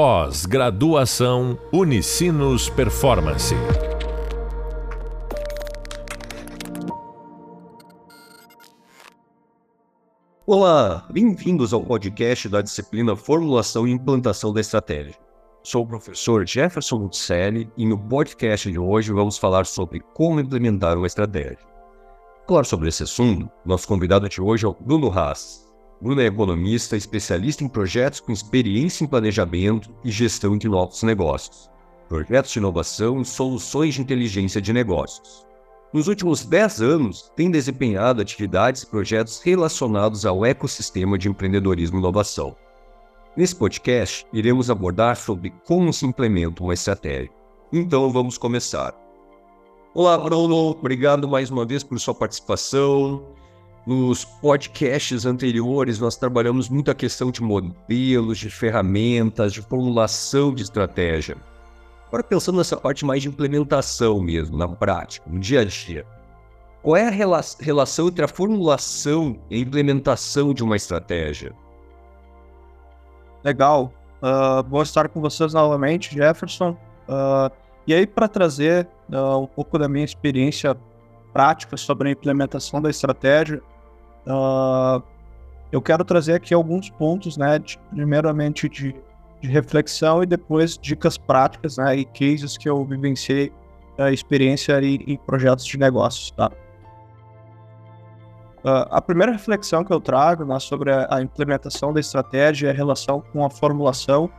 Pós-graduação Unicinos Performance. Olá, bem-vindos ao podcast da disciplina Formulação e Implantação da Estratégia. Sou o professor Jefferson Lucelli e no podcast de hoje vamos falar sobre como implementar uma estratégia. Falar sobre esse assunto, nosso convidado de hoje é o Bruno Haas. Bruno é economista, especialista em projetos com experiência em planejamento e gestão de novos negócios, projetos de inovação e soluções de inteligência de negócios. Nos últimos 10 anos, tem desempenhado atividades e projetos relacionados ao ecossistema de empreendedorismo e inovação. Nesse podcast, iremos abordar sobre como se implementa uma estratégia. Então vamos começar. Olá, Bruno, obrigado mais uma vez por sua participação. Nos podcasts anteriores, nós trabalhamos muito a questão de modelos, de ferramentas, de formulação de estratégia. Agora, pensando nessa parte mais de implementação mesmo, na prática, no dia a dia, qual é a rela relação entre a formulação e a implementação de uma estratégia? Legal. Uh, vou estar com vocês novamente, Jefferson. Uh, e aí, para trazer uh, um pouco da minha experiência prática sobre a implementação da estratégia, eu quero trazer aqui alguns pontos, né, de, primeiramente de de reflexão e depois dicas práticas né, e cases que eu vivenciei a experiência em, em projetos de negócios. Tá? Uh, a primeira reflexão que eu trago né, sobre a, a, implementação da estratégia e a relação com a formulação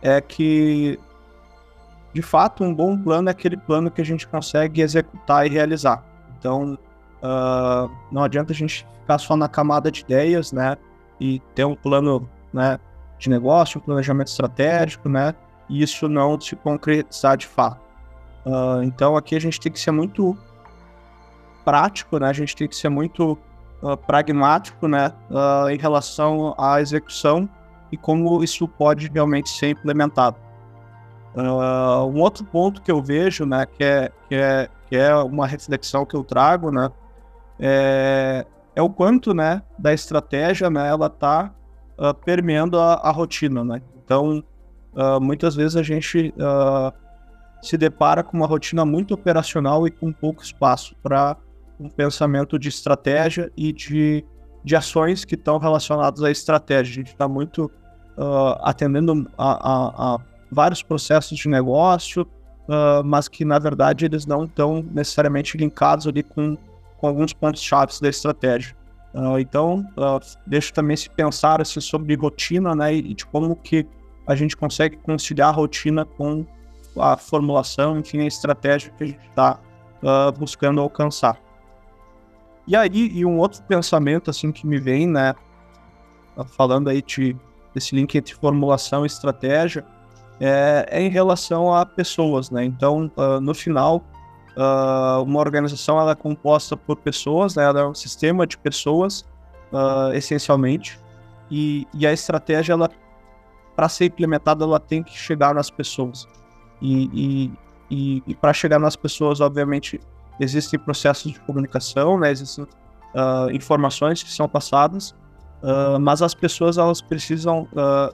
é que, de fato, um bom plano é aquele plano que a gente consegue executar e realizar. Então, uh, não adianta a gente ficar só na camada de ideias, né, e ter um plano, né, de negócio, um planejamento estratégico, né? E isso não se concretizar de fato. Uh, então aqui a gente tem que ser muito prático, né? A gente tem que ser muito uh, pragmático, né? Em relação à execução e como isso pode realmente ser implementado. Um outro ponto que eu vejo, né? Que é, que é, que é uma reflexão que eu trago, né? É, é o quanto, né? Da estratégia, né? Ela está uh, permeando a, a, rotina, né? Então, uh, muitas vezes a gente uh, se depara com uma rotina muito operacional e com pouco espaço para um pensamento de estratégia e de, de ações que estão relacionadas à estratégia. A gente está muito atendendo a, a, a, vários processos de negócio, mas que na verdade eles não estão necessariamente linkados ali com, com alguns pontos chaves da estratégia. Uh, então, uh, deixa também se pensar assim, sobre rotina, né, e de como que a gente consegue conciliar a rotina com a formulação, enfim, a estratégia que a gente está uh, buscando alcançar. E aí, e um outro pensamento assim que me vem, né, falando aí de, desse link entre formulação e estratégia, é, é em relação a pessoas, né? Então, no final, Uh, uma organização ela é composta por pessoas, né? ela é um sistema de pessoas, uh, essencialmente, e, e, a estratégia, ela para ser implementada, ela tem que chegar nas pessoas. E, e, e, e para chegar nas pessoas, obviamente, existem processos de comunicação, né? existem uh, informações que são passadas, mas as pessoas elas precisam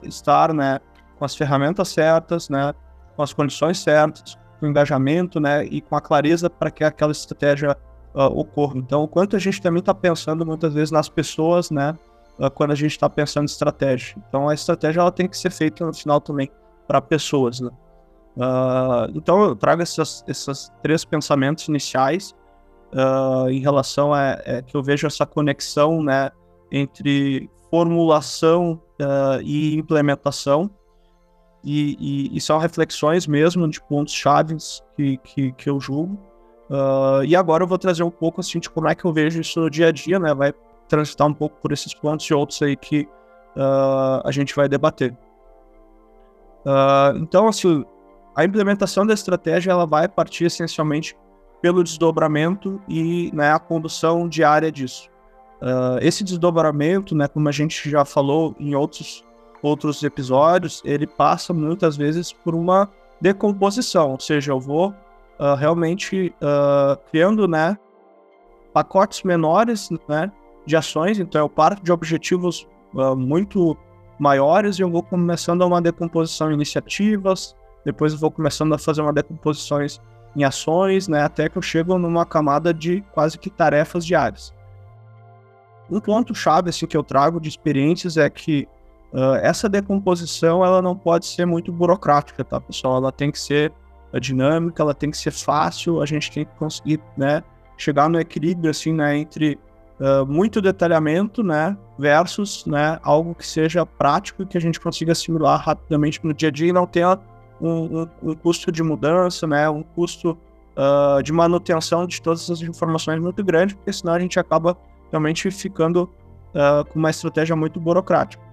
estar né, com as ferramentas certas, né, com as condições certas, com o engajamento, né, e com a clareza para que aquela estratégia uh, ocorra. Então, o quanto a gente também está pensando muitas vezes nas pessoas, né, uh, quando a gente está pensando em estratégia. Então, a estratégia ela tem que ser feita no final também para pessoas, né. Uh, então, eu trago essas, esses três pensamentos iniciais em relação a, é, que eu vejo essa conexão, né, entre formulação e implementação e, e, e, são reflexões mesmo de pontos chaves que, que, que eu julgo. Uh, e agora eu vou trazer um pouco assim de como é que eu vejo isso no dia a dia, né? Vai transitar um pouco por esses pontos e outros aí que uh, a gente vai debater. Uh, então, assim, a implementação da estratégia ela vai partir essencialmente pelo desdobramento e né, a condução diária disso. esse desdobramento, né, como a gente já falou em outros outros episódios, ele passa muitas vezes por uma decomposição, ou seja, eu vou uh, realmente uh, criando, né, pacotes menores, né, de ações, então eu parto de objetivos uh, muito maiores e eu vou começando a uma decomposição em iniciativas, depois eu vou começando a fazer uma decomposições em ações, né, até que eu chego numa camada de quase que tarefas diárias. Um ponto chave assim que eu trago de experiências é que uh, essa decomposição ela não pode ser muito burocrática, tá, pessoal? Ela tem que ser dinâmica, ela tem que ser fácil, a gente tem que conseguir, né, chegar no equilíbrio assim, né, entre uh, muito detalhamento, né, versus, né, algo que seja prático e que a gente consiga assimilar rapidamente no dia a dia e não tenha um, um, um custo de mudança, né, um custo uh, de manutenção de todas essas informações muito grande, porque senão a gente acaba realmente ficando uh, com uma estratégia muito burocrática.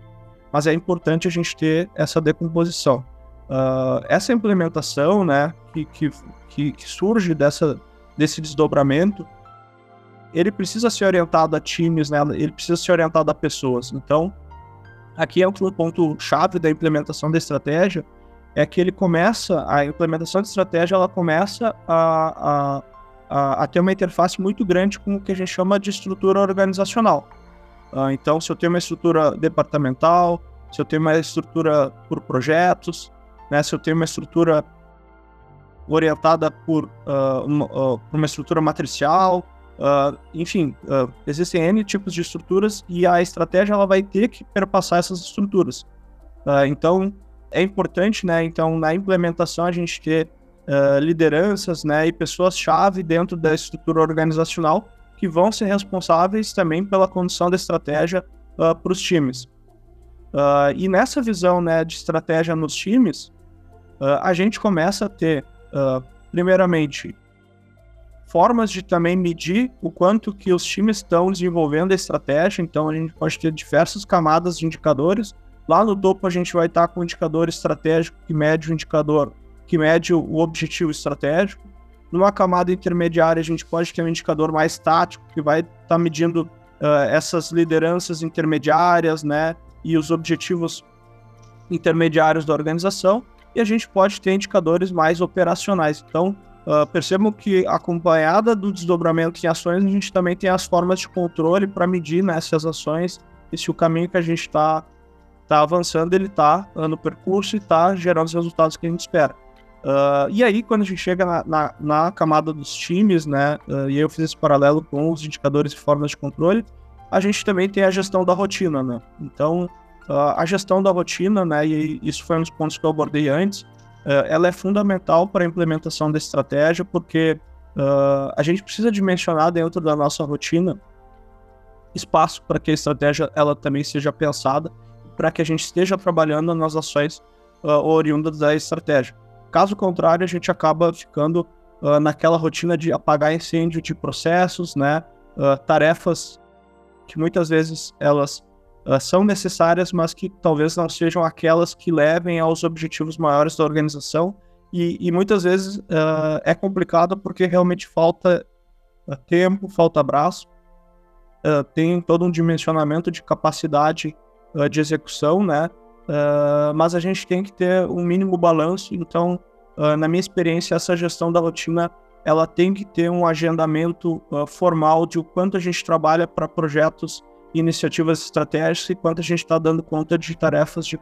Mas é importante a gente ter essa decomposição. Uh, essa implementação, né, que, que, que, surge dessa, desse desdobramento, ele precisa ser orientado a times, né? Ele precisa ser orientado a pessoas. Então, aqui é um ponto chave da implementação da estratégia, é que ele começa, a implementação de estratégia, ela começa a, a, a, a ter uma interface muito grande com o que a gente chama de estrutura organizacional. Uh, então, se eu tenho uma estrutura departamental, se eu tenho uma estrutura por projetos, né, se eu tenho uma estrutura orientada por, uh, uma, uh, uma estrutura matricial, enfim, existem N tipos de estruturas e a estratégia ela vai ter que perpassar essas estruturas. Então, é importante, né, então, na implementação a gente ter lideranças, né, e pessoas-chave dentro da estrutura organizacional que vão ser responsáveis também pela condução da estratégia para os times. e nessa visão, né, de estratégia nos times, a gente começa a ter, primeiramente, formas de também medir o quanto que os times estão desenvolvendo a estratégia. Então a gente pode ter diversas camadas de indicadores. Lá no topo a gente vai estar com o indicador estratégico que mede o indicador, que mede o objetivo estratégico. Numa camada intermediária a gente pode ter um indicador mais tático que vai estar medindo uh, essas lideranças intermediárias, né, e os objetivos intermediários da organização. E a gente pode ter indicadores mais operacionais. Então, Uh, percebam que, acompanhada do desdobramento em ações, a gente também tem as formas de controle para medir né, essas ações e se o caminho que a gente está tá avançando, ele está no percurso e está gerando os resultados que a gente espera. Uh, e aí, quando a gente chega na, na, na camada dos times, né, uh, e eu fiz esse paralelo com os indicadores e formas de controle, a gente também tem a gestão da rotina, né? Então, a gestão da rotina, né, e isso foi um dos pontos que eu abordei antes, uh, ela é fundamental para a implementação da estratégia, porque uh, a gente precisa dimensionar dentro da nossa rotina espaço para que a estratégia ela também seja pensada, para que a gente esteja trabalhando nas ações uh, oriundas da estratégia. Caso contrário, a gente acaba ficando uh, naquela rotina de apagar incêndio de processos, né? Uh, tarefas que muitas vezes elas uh, são necessárias, mas que talvez não sejam aquelas que levem aos objetivos maiores da organização. E, e muitas vezes é complicado porque realmente falta tempo, falta braço, tem todo um dimensionamento de capacidade de execução, né? Mas a gente tem que ter um mínimo balanço. Então, na minha experiência, essa gestão da rotina ela tem que ter um agendamento formal de o quanto a gente trabalha para projetos iniciativas estratégicas e quanto a gente está dando conta de tarefas de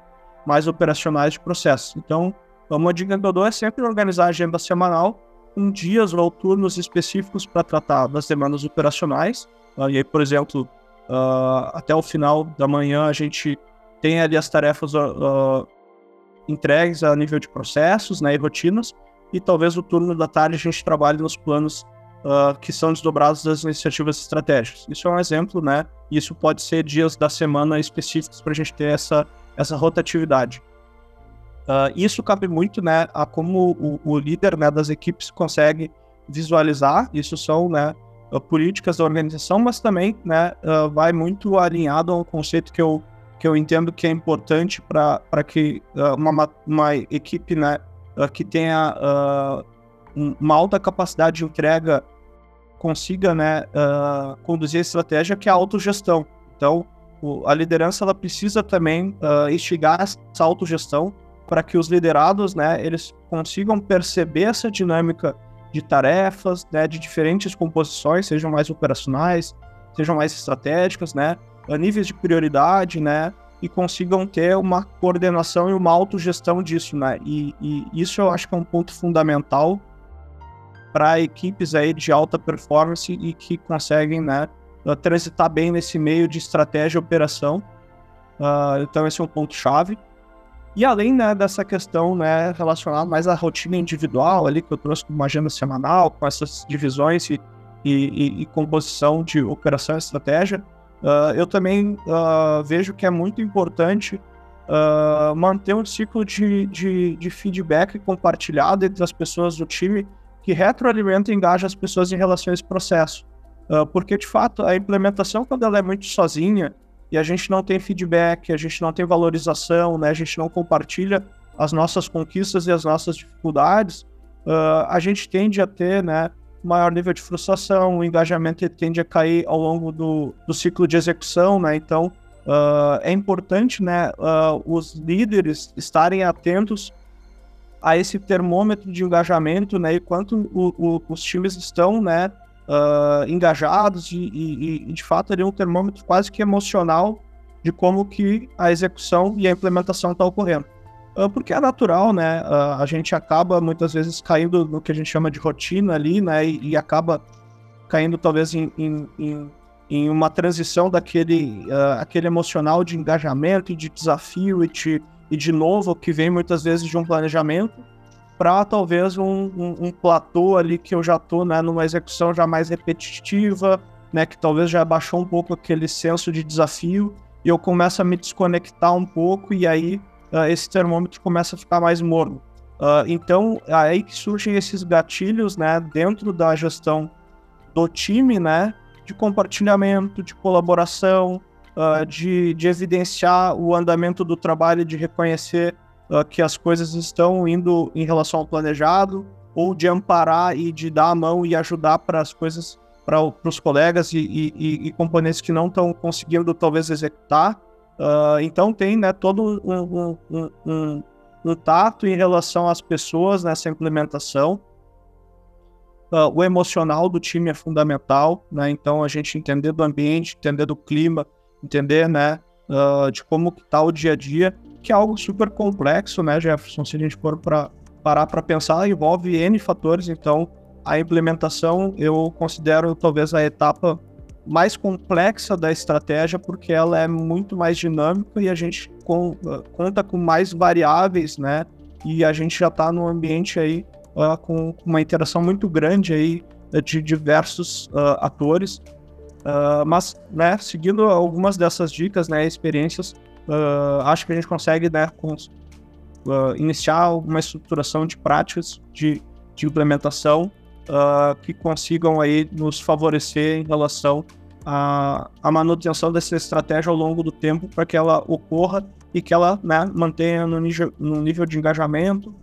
mais operacionais de processo. Então, uma dica que eu dou é sempre organizar a agenda semanal com dias ou turnos específicos para tratar das demandas operacionais. Uh, e aí, por exemplo, uh, até o final da manhã a gente tem ali as tarefas entregues a nível de processos né, e rotinas, e talvez o turno da tarde a gente trabalhe nos planos uh, que são desdobrados das iniciativas estratégicas. Isso é um exemplo, né? Isso pode ser dias da semana específicos para a gente ter essa, essa rotatividade. Uh, isso cabe muito, né, a como o, o, líder né, das equipes consegue visualizar. Isso são, né, políticas da organização, mas também, né, uh, vai muito alinhado a um conceito que eu que eu entendo que é importante para que uh, uma, uma equipe, né, que tenha uma alta capacidade de entrega consiga né, uh, conduzir a estratégia que é a autogestão. Então, o, a liderança ela precisa também uh, instigar essa autogestão para que os liderados né, eles consigam perceber essa dinâmica de tarefas, né, de diferentes composições, sejam mais operacionais, sejam mais estratégicas, né, níveis de prioridade, né, e consigam ter uma coordenação e uma autogestão disso, né? E, e isso eu acho que é um ponto fundamental para equipes aí de alta performance e que conseguem, né, transitar bem nesse meio de estratégia e operação. Uh, então esse é um ponto chave. E além né, dessa questão né, relacionada mais à rotina individual ali que eu trouxe com uma agenda semanal, com essas divisões e, e, e composição de operação e estratégia, uh, eu também uh, vejo que é muito importante uh, manter um ciclo de, de, de, feedback compartilhado entre as pessoas do time que retroalimenta e engaja as pessoas em relação a esse processo. porque, de fato, a implementação, quando ela é muito sozinha, e a gente não tem feedback, a gente não tem valorização, né? A gente não compartilha as nossas conquistas e as nossas dificuldades, a gente tende a ter, né, maior nível de frustração, o engajamento tende a cair ao longo do, do ciclo de execução, né? Então, uh, é importante, né, uh, os líderes estarem atentos a esse termômetro de engajamento, né, e quanto o, o, os times estão, né, uh, engajados e, e, e, de fato ali um termômetro quase que emocional de como que a execução e a implementação está ocorrendo. Uh, porque é natural, né? Uh, a gente acaba muitas vezes caindo no que a gente chama de rotina ali, né? E, e acaba caindo talvez em, em, em, em uma transição daquele aquele emocional de engajamento e de desafio e de, e de novo que vem muitas vezes de um planejamento para talvez um, um, um, platô ali que eu já tô né, numa execução já mais repetitiva, né, que talvez já baixou um pouco aquele senso de desafio e eu começo a me desconectar um pouco e aí uh, esse termômetro começa a ficar mais morno. Uh, então, é aí que surgem esses gatilhos, né, dentro da gestão do time, né, de compartilhamento, de colaboração, uh, de, de evidenciar o andamento do trabalho, de reconhecer uh, que as coisas estão indo em relação ao planejado, ou de amparar e de dar a mão e ajudar para as coisas, para os colegas e, e, e, componentes que não estão conseguindo talvez executar. Uh, então tem né, todo um, um, um, um, tato em relação às pessoas nessa implementação. Uh, o emocional do time é fundamental, né? Então a gente entender do ambiente, entender do clima, entender, né, uh, de como está o dia a dia que é algo super complexo, né, Jefferson? Se a gente for para parar para pensar, envolve N fatores, então a implementação eu considero talvez a etapa mais complexa da estratégia, porque ela é muito mais dinâmica e a gente com, conta com mais variáveis, né? E a gente já está num ambiente aí uh, com uma interação muito grande aí de diversos uh, atores. Uh, mas, né, seguindo algumas dessas dicas, né, experiências, uh, acho que a gente consegue né, uh, iniciar uma estruturação de práticas de, de implementação uh, que consigam aí nos favorecer em relação à, à manutenção dessa estratégia ao longo do tempo para que ela ocorra e que ela né, mantenha no nível, no nível de engajamento,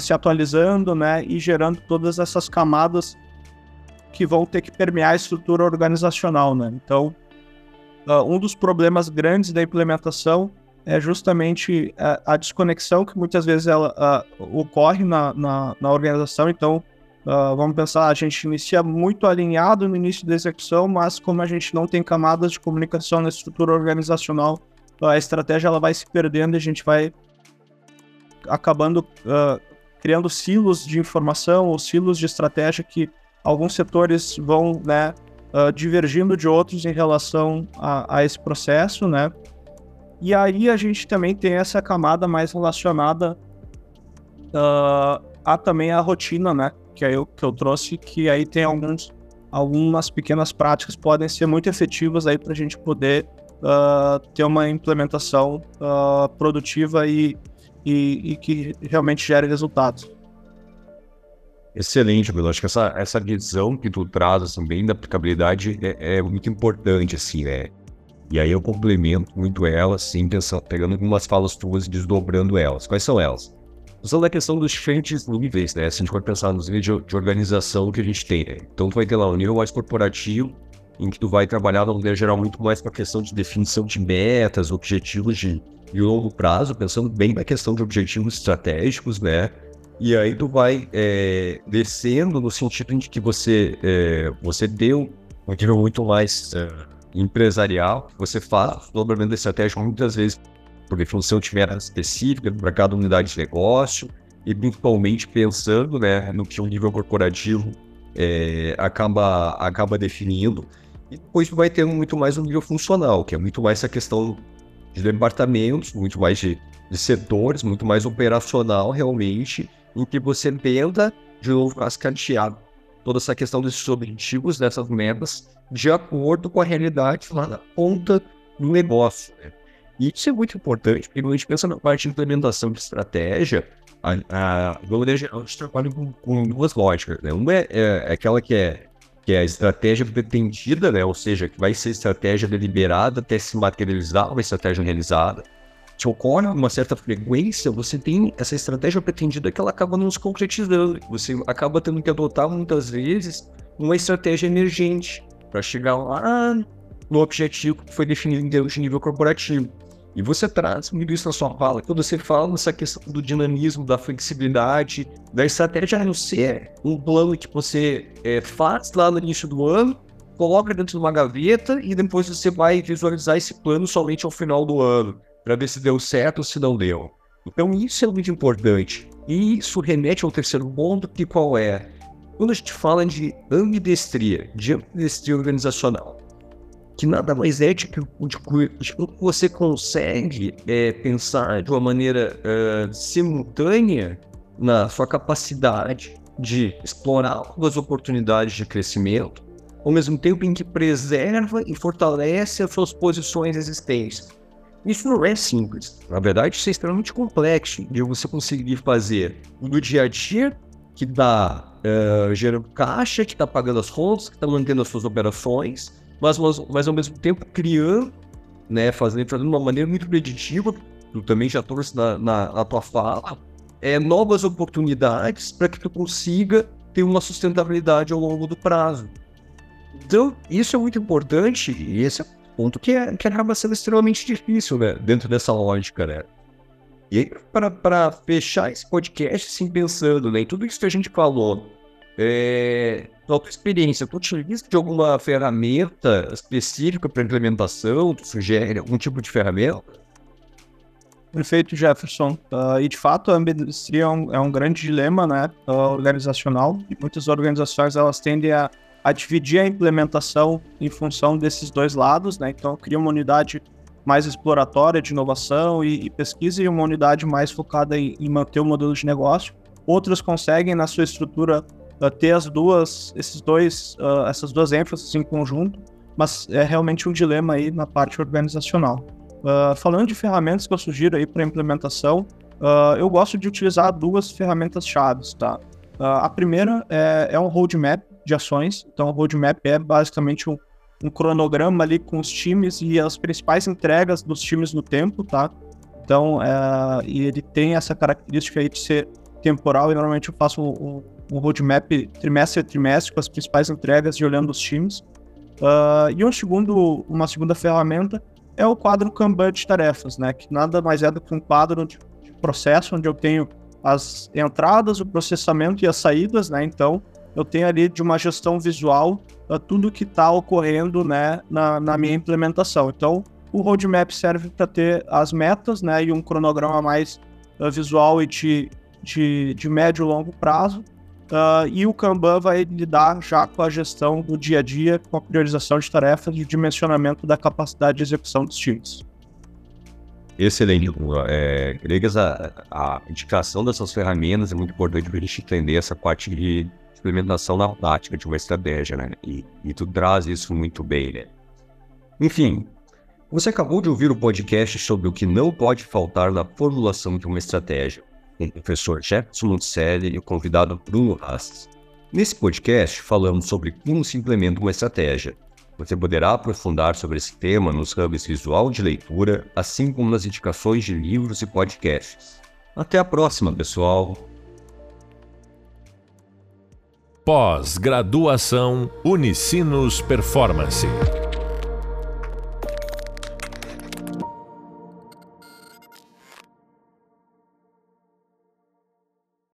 se atualizando né, e gerando todas essas camadas que vão ter que permear a estrutura organizacional. Né? Então, Uh, um dos problemas grandes da implementação é justamente a, a desconexão que muitas vezes ela uh, ocorre na, na, na, organização. Então, uh, vamos pensar, a gente inicia muito alinhado no início da execução, mas como a gente não tem camadas de comunicação na estrutura organizacional, a estratégia ela vai se perdendo e a gente vai acabando criando silos de informação ou silos de estratégia que alguns setores vão, né, uh, divergindo de outros em relação a, a, esse processo, né? E aí a gente também tem essa camada mais relacionada uh, a também a rotina, né? Que eu que eu trouxe, que aí tem alguns, algumas pequenas práticas podem ser muito efetivas aí para a gente poder uh, ter uma implementação produtiva e, e, e que realmente gere resultados. Excelente, Bruno. Acho que essa, essa visão que tu traz, assim, da aplicabilidade é, é, muito importante, assim, né? E aí eu complemento muito ela, assim, pensando, pegando algumas falas tuas e desdobrando elas. Quais são elas? Usando da questão dos diferentes níveis, né? Se a gente for pensar nos níveis de, organização que a gente tem, né? Então tu vai ter lá um nível mais corporativo, em que tu vai trabalhar, de maneira geral, muito mais para a questão de definição de metas, objetivos de, de longo prazo, pensando bem na questão de objetivos estratégicos, né? E aí tu vai é, descendo no sentido de que você, é, você deu um nível muito mais é, empresarial, você faz o dobramento da estratégia muitas vezes por definição de metas específicas para cada unidade de negócio, e principalmente pensando né, no que o nível corporativo é, acaba, acaba definindo. E depois vai ter muito mais um nível funcional, que é muito mais essa questão de departamentos, muito mais de, de setores, muito mais operacional realmente, em que você tenta, de novo, cascatear toda essa questão desses objetivos, dessas metas, de acordo com a realidade lá na ponta do negócio. Né? Isso é muito importante, porque quando a gente pensa na parte de implementação de estratégia, a, a, a gente trabalha com, com duas lógicas. Né? Uma é, é, é, aquela que é, que é a estratégia pretendida, né? ou seja, que vai ser estratégia deliberada até se materializar uma estratégia realizada. Se ocorre uma certa frequência, você tem essa estratégia pretendida que ela acaba não se concretizando. Você acaba tendo que adotar muitas vezes uma estratégia emergente para chegar lá no objetivo que foi definido em termos de nível corporativo. E você traz muito isso na sua fala, quando você fala nessa questão do dinamismo, da flexibilidade, da estratégia não ser um plano que você é, faz lá no início do ano, coloca dentro de uma gaveta e depois você vai visualizar esse plano somente ao final do ano, para ver se deu certo ou se não deu. Então isso é muito importante. E isso remete ao terceiro ponto, que qual é? Quando a gente fala de ambidestria, de ambidestria organizacional, que nada mais é de que você consegue é, pensar de uma maneira uh, simultânea na sua capacidade de explorar algumas oportunidades de crescimento, ao mesmo tempo em que preserva e fortalece as suas posições existentes. Isso não é simples. Na verdade, isso é extremamente complexo de você conseguir fazer no dia a dia que está uh, eh, gerando caixa, que está pagando as contas, que está mantendo as suas operações, mas, mas, mas ao mesmo tempo criando, né, fazendo, fazendo de uma maneira muito preditiva, tu também já trouxe na, na, na tua fala, é, novas oportunidades para que tu consiga ter uma sustentabilidade ao longo do prazo. Então, isso é muito importante e esse é um ponto que, é, que acaba sendo extremamente difícil, né, dentro dessa lógica, né. E aí, para fechar esse podcast, assim, pensando né, em tudo isso que a gente falou, é, na tua experiência, tu utiliza de alguma ferramenta específica para implementação? Tu sugere algum tipo de ferramenta? Perfeito, Jefferson. Uh, e de fato, a ambidestria é um, é um grande dilema né, uh, organizacional. E muitas organizações elas tendem a, a dividir a implementação em função desses dois lados. Né? Então, cria uma unidade mais exploratória de inovação e, e pesquisa e uma unidade mais focada em, em manter o modelo de negócio. Outras conseguem, na sua estrutura ter as duas, esses dois, uh, essas duas ênfases em conjunto, mas é realmente um dilema aí na parte organizacional. Uh, falando de ferramentas que eu sugiro aí para implementação, eu gosto de utilizar duas ferramentas chaves, tá? a primeira é, é um roadmap de ações, então o roadmap é basicamente um, um cronograma ali com os times e as principais entregas dos times no tempo, tá? Então, é, e ele tem essa característica aí de ser temporal e normalmente eu faço um, um roadmap trimestre a trimestre com as principais entregas e olhando os times. Uh, e um segundo, uma segunda ferramenta é o quadro Kanban de tarefas, né? Que nada mais é do que um quadro de, processo onde eu tenho as entradas, o processamento e as saídas, né? Então, eu tenho ali de uma gestão visual uh, tudo que está ocorrendo, né, na, na, minha implementação. Então, o roadmap serve para ter as metas, né, e um cronograma mais uh, visual e de, de, de médio e longo prazo. Uh, e o Kanban vai lidar já com a gestão do dia a dia, com a priorização de tarefas e dimensionamento da capacidade de execução dos times. Excelente, é, a, a indicação dessas ferramentas é muito importante para a gente entender essa parte de implementação na prática de uma estratégia, né? E, e tu traz isso muito bem, né? Enfim, você acabou de ouvir o podcast sobre o que não pode faltar na formulação de uma estratégia com o professor Jefferson Monticelli e o convidado Bruno Rastas. Nesse podcast, falamos sobre como se implementa uma estratégia. Você poderá aprofundar sobre esse tema nos hubs visual de leitura, assim como nas indicações de livros e podcasts. Até a próxima, pessoal! Pós-graduação Unicinos Performance.